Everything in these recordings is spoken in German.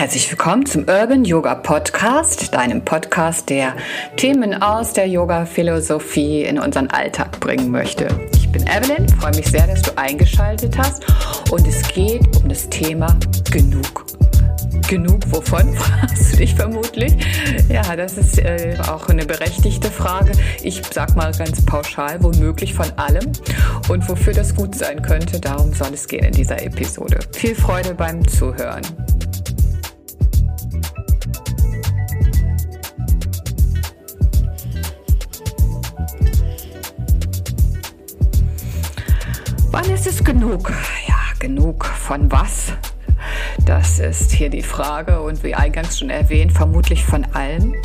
Herzlich willkommen zum Urban Yoga Podcast, deinem Podcast, der Themen aus der Yoga-Philosophie in unseren Alltag bringen möchte. Ich bin Evelyn, freue mich sehr, dass du eingeschaltet hast und es geht um das Thema genug. Genug wovon, fragst du dich vermutlich. Ja, das ist äh, auch eine berechtigte Frage. Ich sag mal ganz pauschal, womöglich von allem. Und wofür das gut sein könnte, darum soll es gehen in dieser Episode. Viel Freude beim Zuhören. Wann ist es genug? Ja, genug von was? Das ist hier die Frage und wie eingangs schon erwähnt, vermutlich von allem.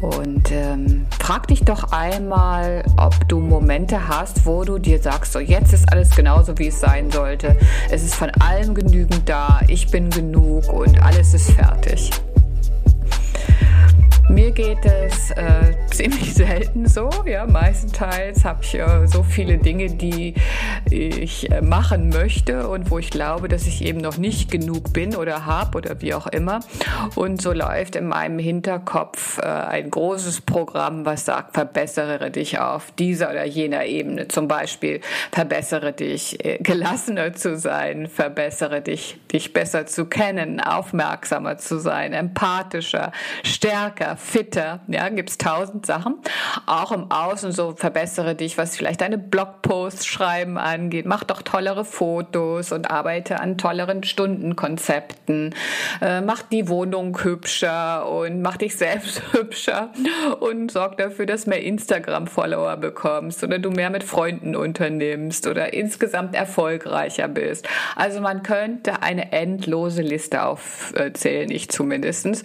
Und ähm, frag dich doch einmal, ob du Momente hast, wo du dir sagst, so jetzt ist alles genauso, wie es sein sollte. Es ist von allem genügend da, ich bin genug und alles ist fertig. Mir geht es äh, ziemlich selten so. Ja, meistenteils habe ich äh, so viele Dinge, die ich äh, machen möchte und wo ich glaube, dass ich eben noch nicht genug bin oder habe oder wie auch immer. Und so läuft in meinem Hinterkopf äh, ein großes Programm, was sagt, verbessere dich auf dieser oder jener Ebene. Zum Beispiel verbessere dich, äh, gelassener zu sein, verbessere dich, dich besser zu kennen, aufmerksamer zu sein, empathischer, stärker, fitter. Ja, gibt's tausend Sachen. Auch im Außen so verbessere dich, was vielleicht deine Blogposts schreiben angeht. Mach doch tollere Fotos und arbeite an tolleren Stundenkonzepten. Äh, mach die Wohnung hübscher und mach dich selbst hübscher und sorg dafür, dass mehr Instagram-Follower bekommst oder du mehr mit Freunden unternimmst oder insgesamt erfolgreicher bist. Also man könnte eine endlose Liste aufzählen, ich zumindestens.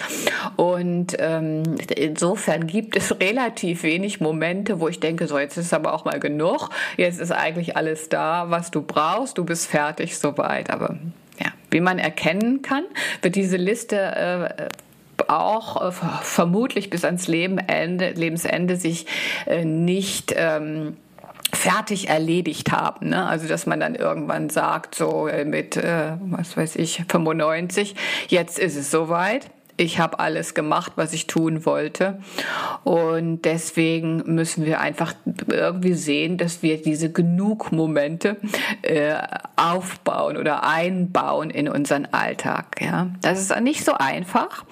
Und ähm, insofern gibt es relativ wenig Momente, wo ich denke, so jetzt ist aber auch mal genug. Jetzt ist eigentlich alles da, was du brauchst. Du bist fertig soweit. Aber ja, wie man erkennen kann, wird diese Liste äh, auch äh, vermutlich bis ans Lebenende, Lebensende sich äh, nicht ähm, fertig erledigt haben. Ne? Also dass man dann irgendwann sagt, so äh, mit, äh, was weiß ich, 95, jetzt ist es soweit ich habe alles gemacht, was ich tun wollte. Und deswegen müssen wir einfach irgendwie sehen, dass wir diese Genug-Momente äh, aufbauen oder einbauen in unseren Alltag. Ja, das ist nicht so einfach,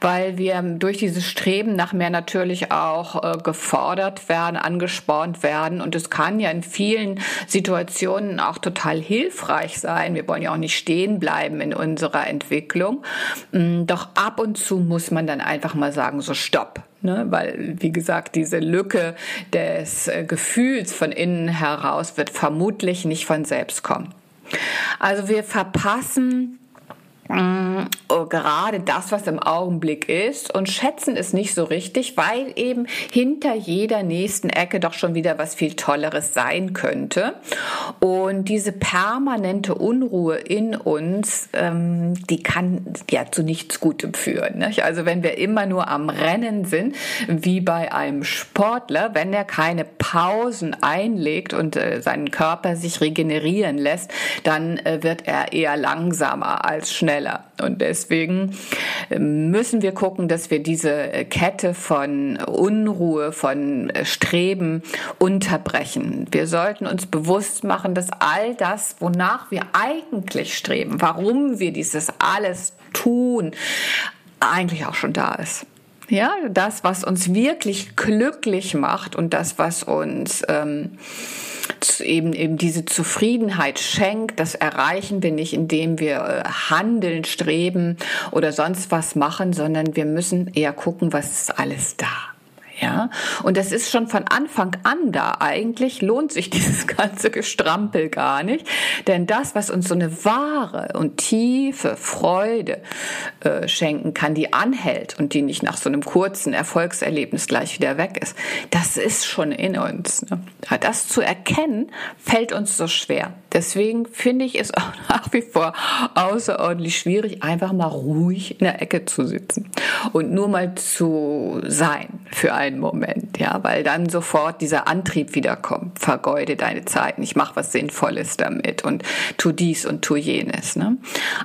weil wir durch dieses Streben nach mehr natürlich auch äh, gefordert werden, angespornt werden. Und es kann ja in vielen Situationen auch total hilfreich sein. Wir wollen ja auch nicht stehen bleiben in unserer Entwicklung. Mm, doch ab und und zu muss man dann einfach mal sagen, so stopp. Ne? Weil, wie gesagt, diese Lücke des äh, Gefühls von innen heraus wird vermutlich nicht von selbst kommen. Also wir verpassen Oh, gerade das, was im Augenblick ist und schätzen es nicht so richtig, weil eben hinter jeder nächsten Ecke doch schon wieder was viel Tolleres sein könnte. Und diese permanente Unruhe in uns, ähm, die kann ja zu nichts Gutem führen. Nicht? Also wenn wir immer nur am Rennen sind, wie bei einem Sportler, wenn er keine Pausen einlegt und äh, seinen Körper sich regenerieren lässt, dann äh, wird er eher langsamer als schnell schneller. Und deswegen ähm, müssen wir gucken, dass wir diese äh, Kette von Unruhe, von äh, Streben unterbrechen. Wir sollten uns bewusst machen, dass all das, wonach wir eigentlich streben, warum wir dieses alles tun, eigentlich auch schon da ist. Ja, das, was uns wirklich glücklich macht und das, was uns ähm, eben, eben diese Zufriedenheit schenkt, das erreichen wir nicht, indem wir äh, handeln, streben oder sonst was machen, sondern wir müssen eher gucken, was ist alles da. Ja, und das ist schon von Anfang an da. Eigentlich lohnt sich dieses ganze Gestrampel gar nicht, denn das, was uns so eine wahre und tiefe Freude äh, schenken kann, die anhält und die nicht nach so einem kurzen Erfolgserlebnis gleich wieder weg ist, das ist schon in uns. Ne? Das zu erkennen, fällt uns so schwer. Deswegen finde ich es auch nach wie vor außerordentlich schwierig, einfach mal ruhig in der Ecke zu sitzen und nur mal zu sein für einen Moment, ja, weil dann sofort dieser Antrieb wiederkommt. Vergeude deine Zeit, ich mache was Sinnvolles damit und tu dies und tu jenes. Ne?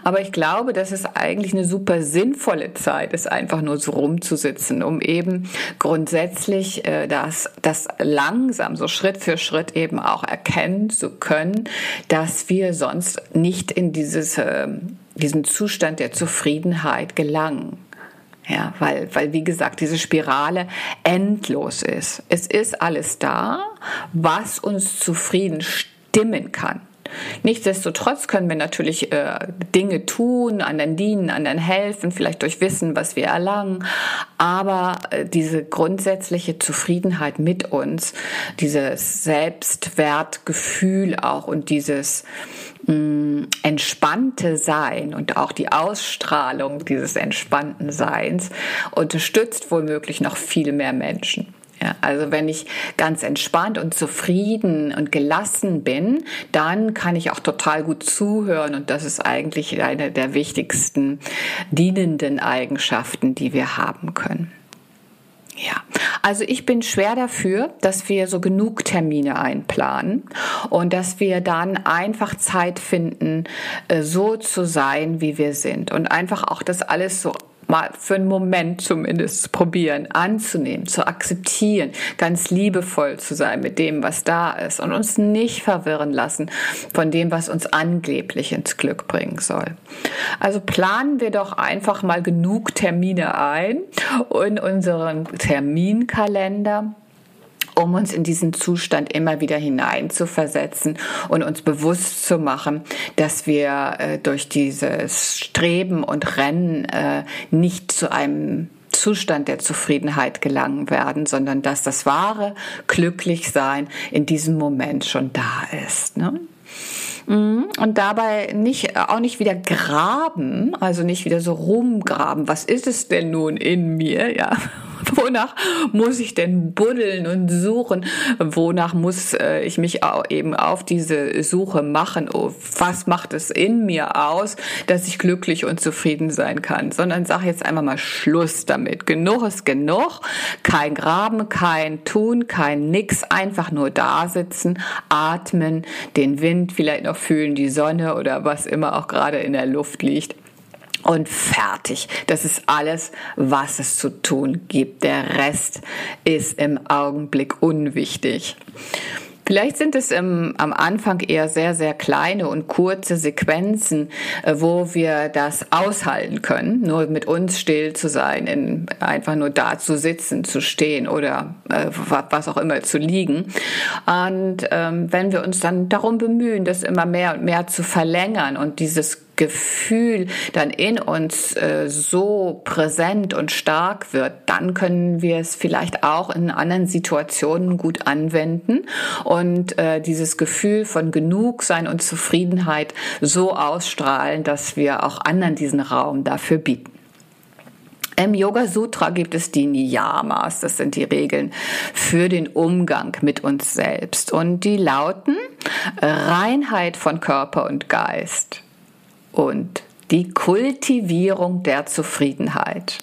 Aber ich glaube, dass es eigentlich eine super sinnvolle Zeit ist, einfach nur so rumzusitzen, um eben grundsätzlich äh, das, das langsam, so Schritt für Schritt eben auch erkennen zu können, dass wir sonst nicht in dieses, äh, diesen Zustand der Zufriedenheit gelangen. Ja, weil, weil, wie gesagt, diese Spirale endlos ist. Es ist alles da, was uns zufrieden stimmen kann. Nichtsdestotrotz können wir natürlich äh, Dinge tun, anderen dienen, anderen helfen, vielleicht durch Wissen, was wir erlangen. Aber äh, diese grundsätzliche Zufriedenheit mit uns, dieses Selbstwertgefühl auch und dieses mh, mm, entspannte Sein und auch die Ausstrahlung dieses entspannten Seins unterstützt womöglich noch viel mehr Menschen. Ja, also wenn ich ganz entspannt und zufrieden und gelassen bin, dann kann ich auch total gut zuhören und das ist eigentlich eine der wichtigsten dienenden Eigenschaften, die wir haben können. Ja, also ich bin schwer dafür, dass wir so genug Termine einplanen und dass wir dann einfach Zeit finden, äh, so zu sein, wie wir sind und einfach auch das alles so mal für einen Moment zumindest probieren, anzunehmen, zu akzeptieren, ganz liebevoll zu sein mit dem, was da ist und uns nicht verwirren lassen von dem, was uns angeblich ins Glück bringen soll. Also planen wir doch einfach mal genug Termine ein in unseren Terminkalender um uns in diesen Zustand immer wieder hineinzuversetzen und uns bewusst zu machen, dass wir äh, durch dieses Streben und Rennen äh, nicht zu einem Zustand der Zufriedenheit gelangen werden, sondern dass das wahre Glücklichsein in diesem Moment schon da ist. Ne? Mhm. Und dabei nicht, auch nicht wieder graben, also nicht wieder so rumgraben. Was ist es denn nun in mir? Ja, wonach muss ich denn buddeln und suchen? Wonach muss äh, ich mich eben auf diese Suche machen? Oh, was macht es in mir aus, dass ich glücklich und zufrieden sein kann? Sondern sag jetzt einmal mal Schluss damit. Genug ist genug. Kein Graben, kein Tun, kein Nix. Einfach nur da sitzen, atmen, den Wind vielleicht noch fühlen, die Sonne oder was immer auch gerade in der Luft liegt und fertig. Das ist alles, was es zu tun gibt. Der Rest ist im Augenblick unwichtig. Vielleicht sind es im, am Anfang eher sehr, sehr kleine und kurze Sequenzen, äh, wo wir das aushalten können, nur mit uns still zu sein, in, einfach nur da zu sitzen, zu stehen oder äh, was auch immer zu liegen. Und ähm, wenn wir uns dann darum bemühen, das immer mehr und mehr zu verlängern und dieses Gefühl dann in uns äh, so präsent und stark wird, dann können wir es vielleicht auch in anderen Situationen gut anwenden und äh, dieses Gefühl von Genugsein und Zufriedenheit so ausstrahlen, dass wir auch anderen diesen Raum dafür bieten. Im Yoga Sutra gibt es die Niyamas, das sind die Regeln für den Umgang mit uns selbst. Und die lauten Reinheit von Körper und Geist, und die Kultivierung der Zufriedenheit.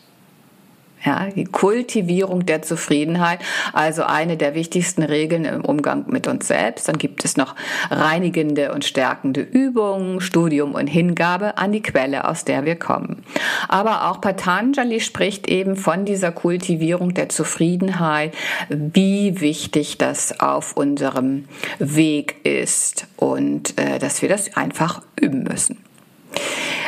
Ja, die Kultivierung der Zufriedenheit, also eine der wichtigsten Regeln im Umgang mit uns selbst. Dann gibt es noch reinigende und stärkende Übungen, Studium und Hingabe an die Quelle, aus der wir kommen. Aber auch Patanjali spricht eben von dieser Kultivierung der Zufriedenheit, wie wichtig das auf unserem Weg ist und äh, dass wir das einfach üben müssen.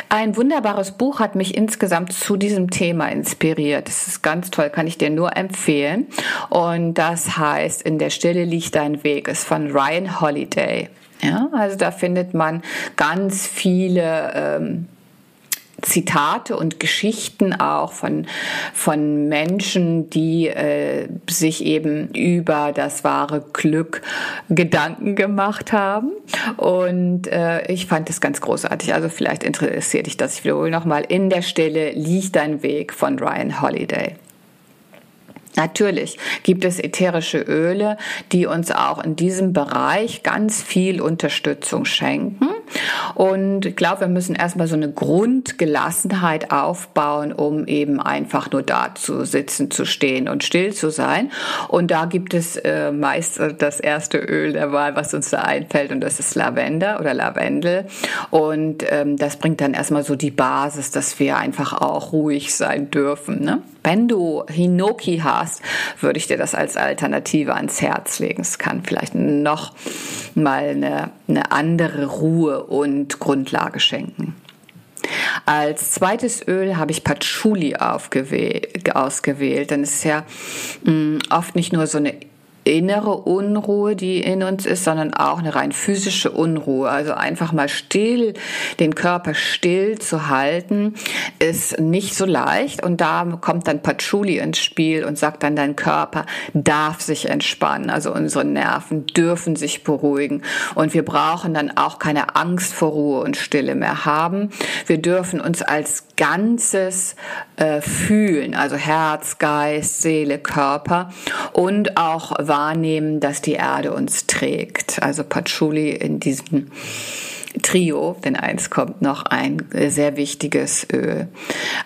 Ein wunderbares Buch hat mich insgesamt zu diesem Thema inspiriert. Das ist ganz toll, kann ich dir nur empfehlen. Und das heißt, in der Stille liegt dein Weg, ist von Ryan Holiday. Ja, also da findet man ganz viele ähm, Zitate und Geschichten auch von, von Menschen, die äh, sich eben über das wahre Glück Gedanken gemacht haben. Und äh, ich fand das ganz großartig. Also vielleicht interessiert dich das. Ich wiederhole nochmal. In der Stille liegt dein Weg von Ryan Holiday. Natürlich gibt es ätherische Öle, die uns auch in diesem Bereich ganz viel Unterstützung schenken. Und ich glaube, wir müssen erstmal so eine Grundgelassenheit aufbauen, um eben einfach nur da zu sitzen, zu stehen und still zu sein. Und da gibt es äh, meist das erste Öl der Wahl, was uns da einfällt, und das ist Lavender oder Lavendel. Und ähm, das bringt dann erstmal so die Basis, dass wir einfach auch ruhig sein dürfen. Ne? Wenn du Hinoki hast, würde ich dir das als Alternative ans Herz legen. Es kann vielleicht noch mal eine, eine andere Ruhe und Grundlage schenken. Als zweites Öl habe ich Patchouli ausgewählt. Dann ist ja mh, mm, oft nicht nur so eine innere Unruhe, die in uns ist, sondern auch eine rein physische Unruhe. Also einfach mal still, den Körper still zu halten, ist nicht so leicht. Und da kommt dann Patchouli ins Spiel und sagt dann, dein Körper darf sich entspannen. Also unsere Nerven dürfen sich beruhigen. Und wir brauchen dann auch keine Angst vor Ruhe und Stille mehr haben. Wir dürfen uns als Ganzes äh, fühlen, also Herz, Geist, Seele, Körper und auch wahrnehmen, dass die Erde uns trägt. Also Patchouli in diesem Trio, denn eins kommt noch ein sehr wichtiges Öl.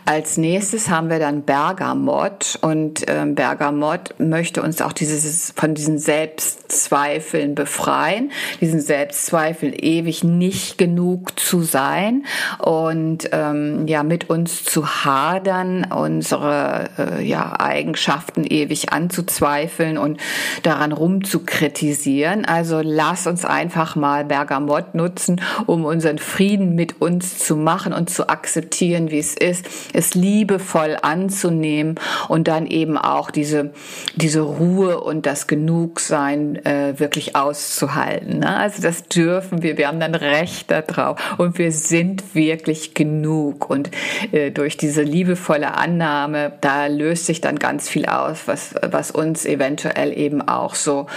Als nächstes haben wir dann Bergamott und ähm, Bergamott möchte uns auch dieses von diesen Selbstzweifeln befreien, diesen Selbstzweifeln ewig nicht genug zu sein und ähm, ja mit uns zu hadern, unsere äh, ja Eigenschaften ewig anzuzweifeln und daran rumzukritisieren. Also lass uns einfach mal Bergamott nutzen um unseren Frieden mit uns zu machen und zu akzeptieren, wie es ist, es liebevoll anzunehmen und dann eben auch diese, diese Ruhe und das Genugsein äh, wirklich auszuhalten. Ne? Also das dürfen wir, wir haben dann Recht darauf und wir sind wirklich genug und äh, durch diese liebevolle Annahme, da löst sich dann ganz viel aus, was, was uns eventuell eben auch so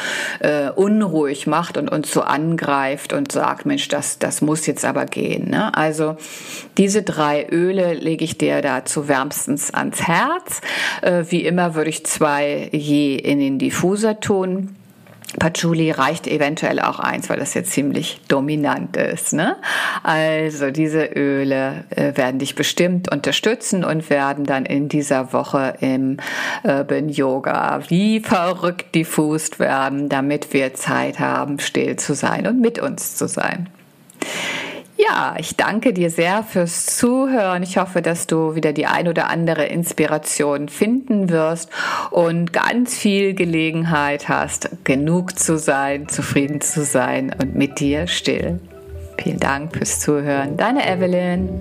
äh, unruhig macht und uns so angreift und sagt, Mensch, das, das das muss jetzt aber gehen. Ne? Also diese drei Öle lege ich dir dazu wärmstens ans Herz. Äh, wie immer würde ich zwei je in den Diffuser tun. Patchouli reicht eventuell auch eins, weil das jetzt ziemlich dominant ist. Ne? Also diese Öle äh, werden dich bestimmt unterstützen und werden dann in dieser Woche im Urban Yoga wie verrückt diffust werden, damit wir Zeit haben, still zu sein und mit uns zu sein. Ja, ich danke dir sehr fürs Zuhören. Ich hoffe, dass du wieder die ein oder andere Inspiration finden wirst und ganz viel Gelegenheit hast, genug zu sein, zufrieden zu sein und mit dir still. Vielen Dank fürs Zuhören. Deine Evelyn.